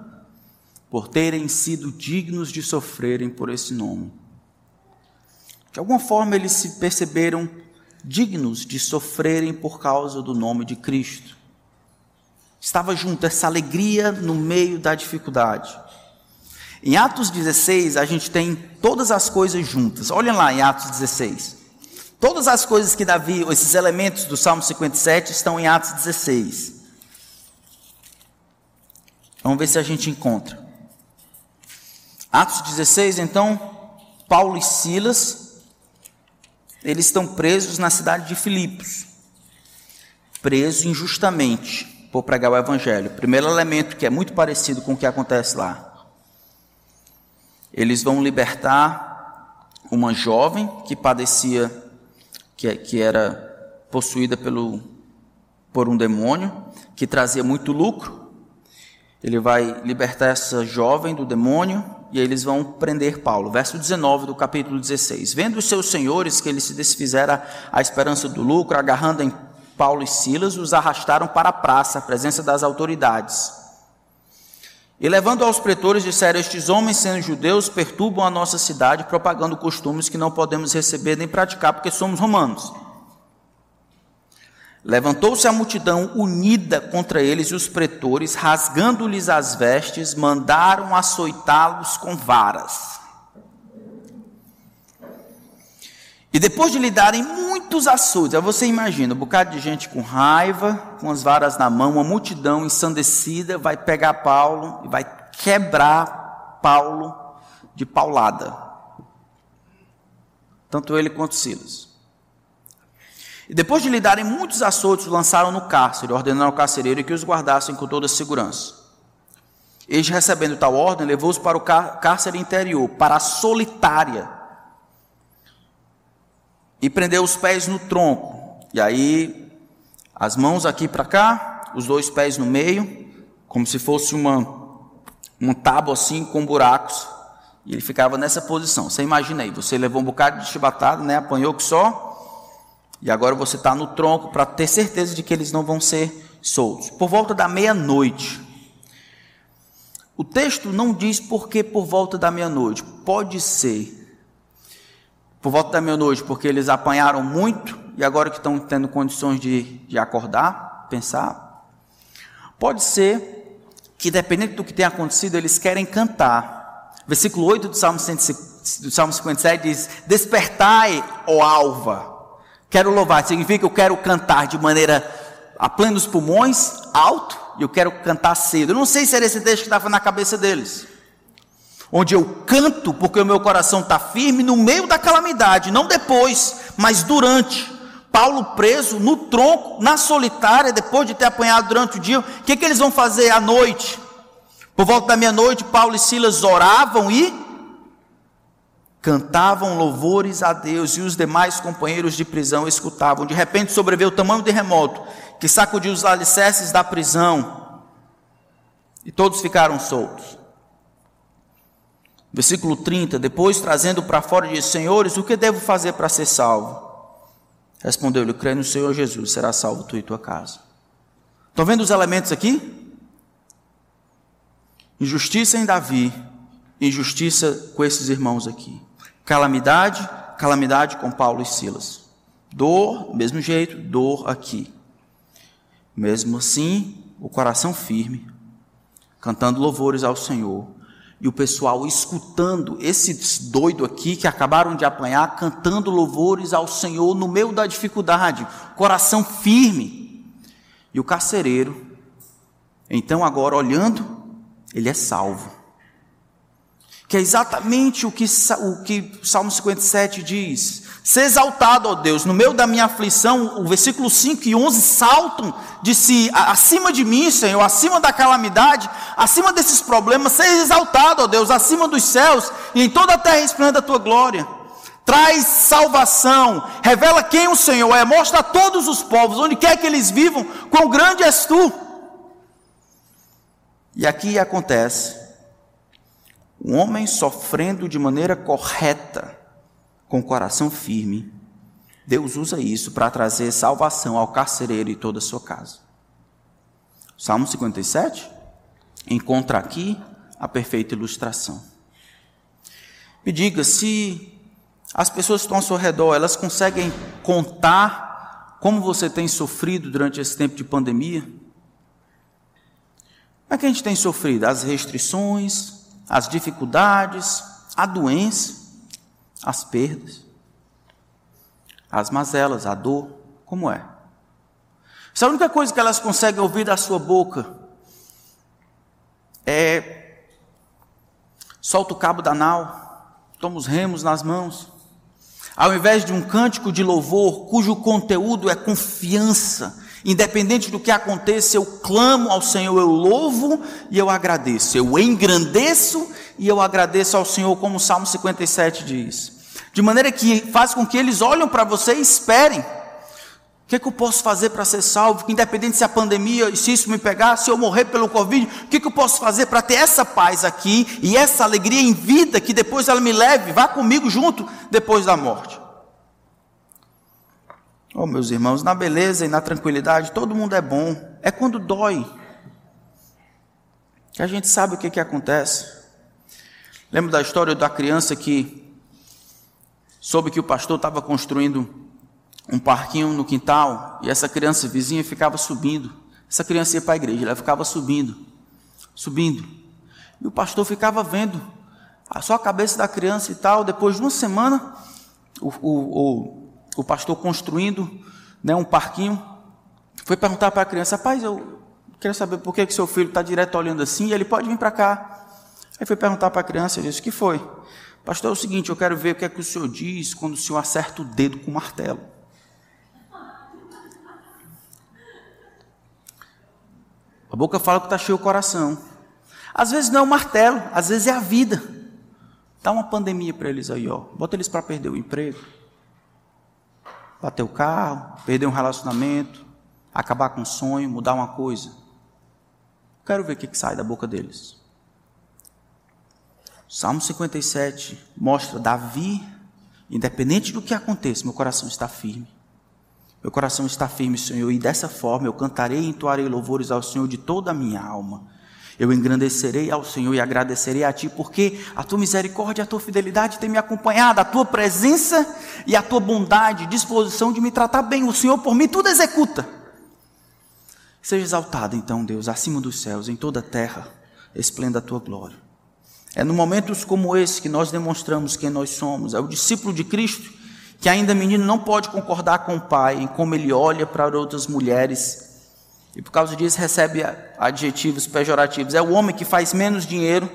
por terem sido dignos de sofrerem por esse nome. De alguma forma eles se perceberam dignos de sofrerem por causa do nome de Cristo. Estava junto essa alegria no meio da dificuldade. Em Atos 16, a gente tem todas as coisas juntas. Olhem lá em Atos 16. Todas as coisas que Davi, esses elementos do Salmo 57, estão em Atos 16. Vamos ver se a gente encontra. Atos 16, então, Paulo e Silas, eles estão presos na cidade de Filipos, presos injustamente por pregar o evangelho. Primeiro elemento que é muito parecido com o que acontece lá. Eles vão libertar uma jovem que padecia, que, que era possuída pelo, por um demônio, que trazia muito lucro. Ele vai libertar essa jovem do demônio e aí eles vão prender Paulo. Verso 19 do capítulo 16. Vendo os seus senhores que ele se desfizera a esperança do lucro, agarrando em Paulo e Silas, os arrastaram para a praça, a presença das autoridades. E levando aos pretores, disseram: Estes homens, sendo judeus, perturbam a nossa cidade, propagando costumes que não podemos receber nem praticar, porque somos romanos. Levantou-se a multidão unida contra eles e os pretores, rasgando-lhes as vestes, mandaram açoitá-los com varas. E depois de lhe darem muitos açoites, aí você imagina, um bocado de gente com raiva, com as varas na mão, uma multidão ensandecida, vai pegar Paulo e vai quebrar Paulo de paulada. Tanto ele quanto Silas. E depois de lhe darem muitos açoites, lançaram no cárcere, ordenando ao carcereiro que os guardassem com toda segurança. Este, recebendo tal ordem, levou-os para o cárcere interior, para a solitária, e prendeu os pés no tronco. E aí, as mãos aqui para cá, os dois pés no meio, como se fosse uma, um tábua assim com buracos. E ele ficava nessa posição. Você imagina aí, você levou um bocado de chibatada, né? Apanhou que só e agora você está no tronco para ter certeza de que eles não vão ser soltos. Por volta da meia-noite. O texto não diz por que por volta da meia-noite. Pode ser por volta da meia-noite porque eles apanharam muito e agora que estão tendo condições de, de acordar. pensar. Pode ser que, dependendo do que tenha acontecido, eles querem cantar. Versículo 8 do Salmo, 100, do Salmo 57 diz: Despertai, ó alva. Quero louvar, significa que eu quero cantar de maneira a plenos pulmões, alto, e eu quero cantar cedo. Eu não sei se era esse texto que estava na cabeça deles. Onde eu canto porque o meu coração está firme no meio da calamidade, não depois, mas durante. Paulo preso no tronco, na solitária, depois de ter apanhado durante o dia, o que, que eles vão fazer à noite? Por volta da meia-noite, Paulo e Silas oravam e cantavam louvores a Deus, e os demais companheiros de prisão escutavam. De repente sobreveio o tamanho terremoto que sacudiu os alicerces da prisão, e todos ficaram soltos. Versículo 30, depois trazendo para fora, disse: Senhores, o que devo fazer para ser salvo? Respondeu-lhe: Crê no Senhor Jesus, será salvo tu e tua casa. Estão vendo os elementos aqui? Injustiça em Davi, injustiça com esses irmãos aqui. Calamidade, calamidade com Paulo e Silas. Dor, mesmo jeito, dor aqui. Mesmo assim, o coração firme, cantando louvores ao Senhor, e o pessoal escutando esses doido aqui que acabaram de apanhar, cantando louvores ao Senhor no meio da dificuldade, coração firme. E o carcereiro, então agora olhando, ele é salvo. Que é exatamente o que o que Salmo 57 diz. Ser exaltado, ó Deus, no meio da minha aflição, o versículo 5 e 11 saltam de si, acima de mim, Senhor, acima da calamidade, acima desses problemas, ser exaltado, ó Deus, acima dos céus e em toda a terra esplenda a tua glória. Traz salvação, revela quem o Senhor é, mostra a todos os povos, onde quer que eles vivam, quão grande és tu. E aqui acontece, um homem sofrendo de maneira correta, com o coração firme, Deus usa isso para trazer salvação ao carcereiro e toda a sua casa. Salmo 57 encontra aqui a perfeita ilustração. Me diga se as pessoas que estão ao seu redor, elas conseguem contar como você tem sofrido durante esse tempo de pandemia? Como é que a gente tem sofrido? As restrições, as dificuldades, a doença as perdas, as mazelas, a dor, como é? Se a única coisa que elas conseguem ouvir da sua boca é solta o cabo da nau, toma os remos nas mãos, ao invés de um cântico de louvor cujo conteúdo é confiança, independente do que aconteça, eu clamo ao Senhor, eu louvo e eu agradeço, eu engrandeço e eu agradeço ao Senhor, como o Salmo 57 diz. De maneira que faz com que eles olhem para você e esperem. O que, é que eu posso fazer para ser salvo? Independente se a pandemia, se isso me pegar, se eu morrer pelo Covid, o que, é que eu posso fazer para ter essa paz aqui e essa alegria em vida que depois ela me leve, vá comigo junto depois da morte? Oh, meus irmãos, na beleza e na tranquilidade, todo mundo é bom. É quando dói que a gente sabe o que, que acontece. Lembro da história da criança que soube que o pastor estava construindo um parquinho no quintal e essa criança vizinha ficava subindo. Essa criança ia para a igreja, ela ficava subindo, subindo. E o pastor ficava vendo só a cabeça da criança e tal. Depois de uma semana, o, o, o, o pastor construindo né, um parquinho, foi perguntar para a criança: Rapaz, eu quero saber por que, que seu filho está direto olhando assim e ele pode vir para cá. Aí foi perguntar para a criança disse: O que foi? Pastor, é o seguinte: eu quero ver o que é que o senhor diz quando o senhor acerta o dedo com o martelo. A boca fala que está cheio o coração. Às vezes não é o martelo, às vezes é a vida. Dá uma pandemia para eles aí, ó. Bota eles para perder o emprego, bater o carro, perder um relacionamento, acabar com um sonho, mudar uma coisa. Quero ver o que, que sai da boca deles. Salmo 57 mostra Davi, independente do que aconteça, meu coração está firme. Meu coração está firme, Senhor, e dessa forma eu cantarei e entoarei louvores ao Senhor de toda a minha alma. Eu engrandecerei ao Senhor e agradecerei a Ti, porque a Tua misericórdia e a Tua fidelidade têm me acompanhado, a Tua presença e a Tua bondade, disposição de me tratar bem. O Senhor por mim tudo executa. Seja exaltado então, Deus, acima dos céus, em toda a terra, esplenda a tua glória. É no momentos como esse que nós demonstramos quem nós somos. É o discípulo de Cristo que ainda menino não pode concordar com o pai em como ele olha para outras mulheres e por causa disso recebe adjetivos pejorativos. É o homem que faz menos dinheiro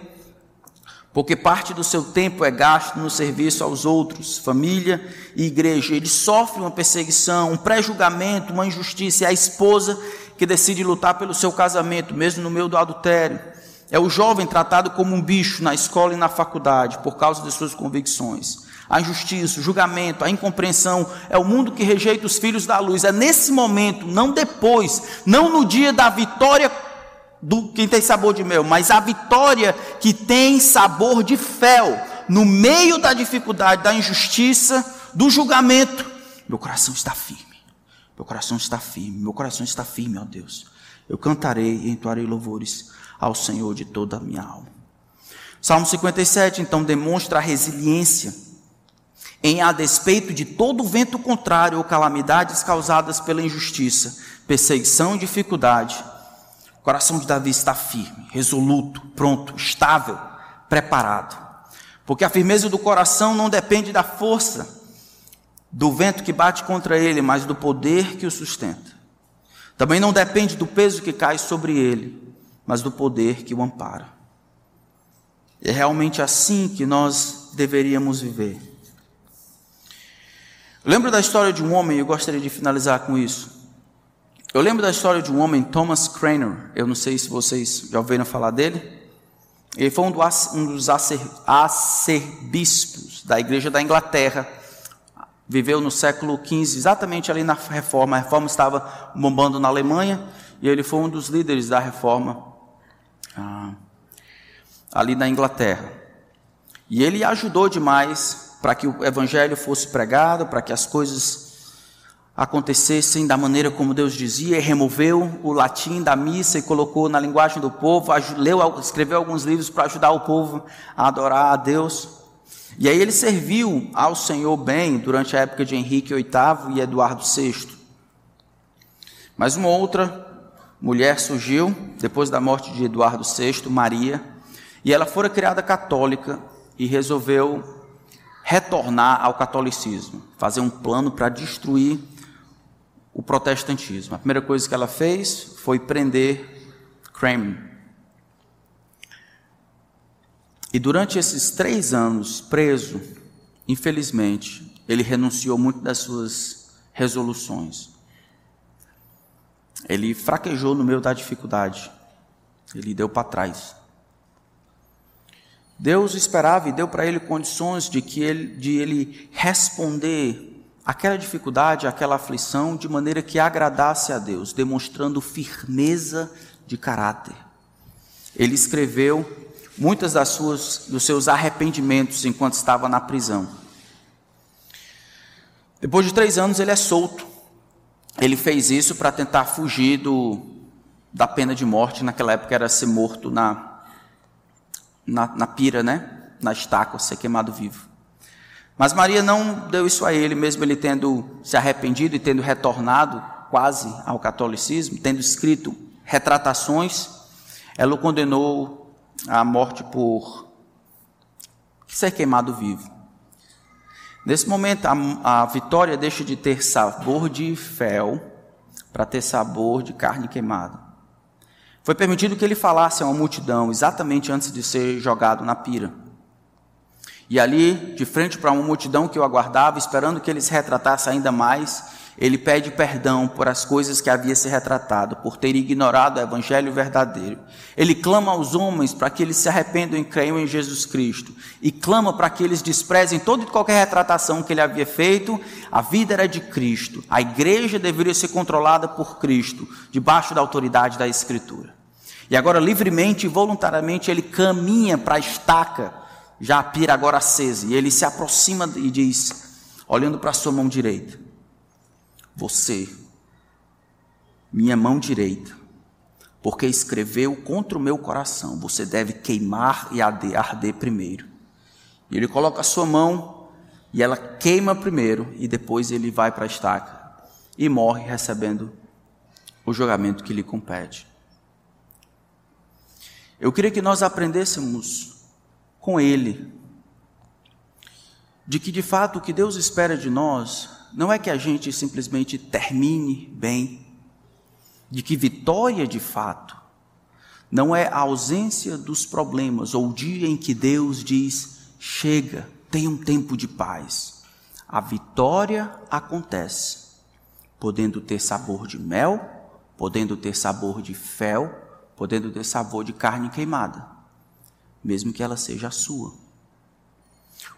porque parte do seu tempo é gasto no serviço aos outros, família e igreja. Ele sofre uma perseguição, um pré-julgamento, uma injustiça. É a esposa que decide lutar pelo seu casamento, mesmo no meio do adultério. É o jovem tratado como um bicho na escola e na faculdade por causa de suas convicções. A injustiça, o julgamento, a incompreensão é o mundo que rejeita os filhos da luz. É nesse momento, não depois, não no dia da vitória do quem tem sabor de mel, mas a vitória que tem sabor de fel, no meio da dificuldade, da injustiça, do julgamento, meu coração está firme. Meu coração está firme, meu coração está firme, ó Deus. Eu cantarei e entoarei louvores ao Senhor de toda a minha alma. Salmo 57 então demonstra a resiliência em a despeito de todo vento contrário ou calamidades causadas pela injustiça, perseguição e dificuldade o coração de Davi está firme, resoluto, pronto, estável, preparado. Porque a firmeza do coração não depende da força do vento que bate contra ele, mas do poder que o sustenta. Também não depende do peso que cai sobre ele, mas do poder que o ampara. É realmente assim que nós deveríamos viver. Eu lembro da história de um homem, eu gostaria de finalizar com isso. Eu lembro da história de um homem, Thomas Cranor. Eu não sei se vocês já ouviram falar dele. Ele foi um, dos arcebispos da Igreja da Inglaterra. Viveu no século XV, exatamente ali na Reforma. A Reforma estava bombando na Alemanha e ele foi um dos líderes da Reforma ah, ali na Inglaterra. E ele ajudou demais para que o Evangelho fosse pregado, para que as coisas acontecessem da maneira como Deus dizia, e removeu o latim da missa e colocou na linguagem do povo, leu, escreveu alguns livros para ajudar o povo a adorar a Deus. E aí ele serviu ao Senhor bem durante a época de Henrique VIII e Eduardo VI. Mas uma outra mulher surgiu depois da morte de Eduardo VI, Maria, e ela fora criada católica e resolveu retornar ao catolicismo, fazer um plano para destruir o protestantismo. A primeira coisa que ela fez foi prender Cranmer. E durante esses três anos preso, infelizmente, ele renunciou muito das suas resoluções. Ele fraquejou no meio da dificuldade. Ele deu para trás. Deus esperava e deu para ele condições de que ele, de ele responder aquela dificuldade, aquela aflição, de maneira que agradasse a Deus, demonstrando firmeza de caráter. Ele escreveu muitas das suas, dos seus arrependimentos enquanto estava na prisão. Depois de três anos, ele é solto. Ele fez isso para tentar fugir do, da pena de morte. Naquela época era ser morto na, na, na pira, né? Na estaca, ser queimado vivo. Mas Maria não deu isso a ele, mesmo ele tendo se arrependido e tendo retornado quase ao catolicismo, tendo escrito retratações, ela o condenou à morte por ser queimado vivo. Nesse momento, a, a vitória deixa de ter sabor de fel para ter sabor de carne queimada. Foi permitido que ele falasse a uma multidão exatamente antes de ser jogado na pira. E ali, de frente para uma multidão que o aguardava, esperando que ele se retratasse ainda mais, ele pede perdão por as coisas que havia se retratado, por ter ignorado o evangelho verdadeiro. Ele clama aos homens para que eles se arrependam e creiam em Jesus Cristo. E clama para que eles desprezem toda e qualquer retratação que ele havia feito. A vida era de Cristo. A igreja deveria ser controlada por Cristo, debaixo da autoridade da Escritura. E agora, livremente e voluntariamente, ele caminha para a estaca já a pira agora acesa, e ele se aproxima e diz, olhando para a sua mão direita: Você, minha mão direita, porque escreveu contra o meu coração, você deve queimar e arder, primeiro. E ele coloca a sua mão e ela queima primeiro, e depois ele vai para a estaca e morre recebendo o julgamento que lhe compete. Eu queria que nós aprendêssemos com ele de que de fato o que Deus espera de nós não é que a gente simplesmente termine bem, de que vitória de fato não é a ausência dos problemas ou o dia em que Deus diz: chega, tem um tempo de paz. A vitória acontece, podendo ter sabor de mel, podendo ter sabor de fel, podendo ter sabor de carne queimada, mesmo que ela seja a sua.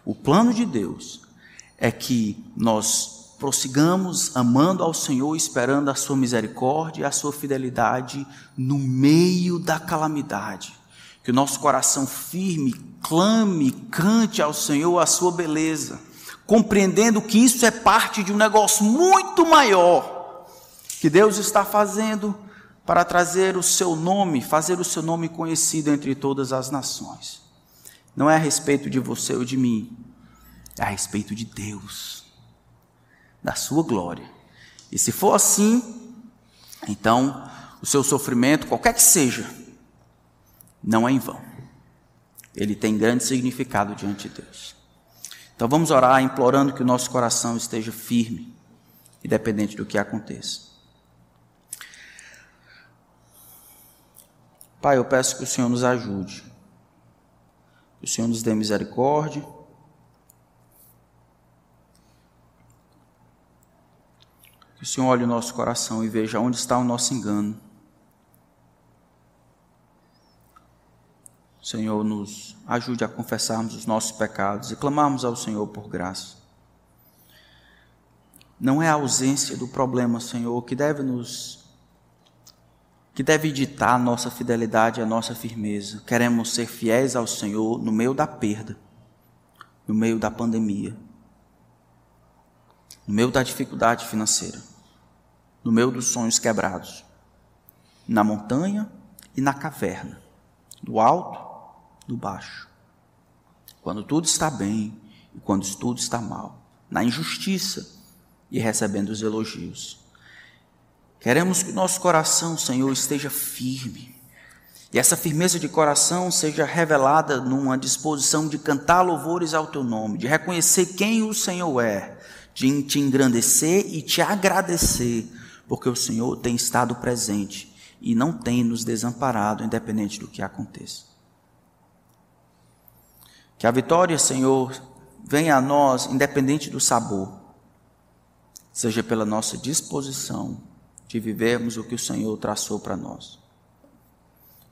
O plano de Deus é que nós prossigamos amando ao Senhor, esperando a sua misericórdia e a sua fidelidade no meio da calamidade. Que o nosso coração firme clame, cante ao Senhor a sua beleza, compreendendo que isso é parte de um negócio muito maior que Deus está fazendo para trazer o seu nome, fazer o seu nome conhecido entre todas as nações. Não é a respeito de você ou de mim, é a respeito de Deus, da sua glória. E se for assim, então o seu sofrimento, qualquer que seja, não é em vão. Ele tem grande significado diante de Deus. Então vamos orar implorando que o nosso coração esteja firme, independente do que aconteça. Pai, eu peço que o Senhor nos ajude que o Senhor nos dê misericórdia. Que o Senhor olhe o nosso coração e veja onde está o nosso engano. Senhor, nos ajude a confessarmos os nossos pecados e clamarmos ao Senhor por graça. Não é a ausência do problema, Senhor, que deve nos que deve ditar a nossa fidelidade e a nossa firmeza. Queremos ser fiéis ao Senhor no meio da perda, no meio da pandemia, no meio da dificuldade financeira, no meio dos sonhos quebrados, na montanha e na caverna, do alto, do baixo. Quando tudo está bem e quando tudo está mal, na injustiça e recebendo os elogios. Queremos que nosso coração, Senhor, esteja firme. E essa firmeza de coração seja revelada numa disposição de cantar louvores ao teu nome, de reconhecer quem o Senhor é, de te engrandecer e te agradecer, porque o Senhor tem estado presente e não tem nos desamparado, independente do que aconteça. Que a vitória, Senhor, venha a nós, independente do sabor, seja pela nossa disposição de vivermos o que o Senhor traçou para nós.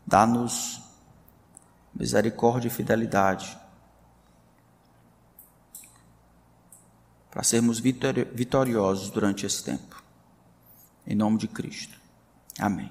Dá-nos misericórdia e fidelidade para sermos vitoriosos durante esse tempo. Em nome de Cristo. Amém.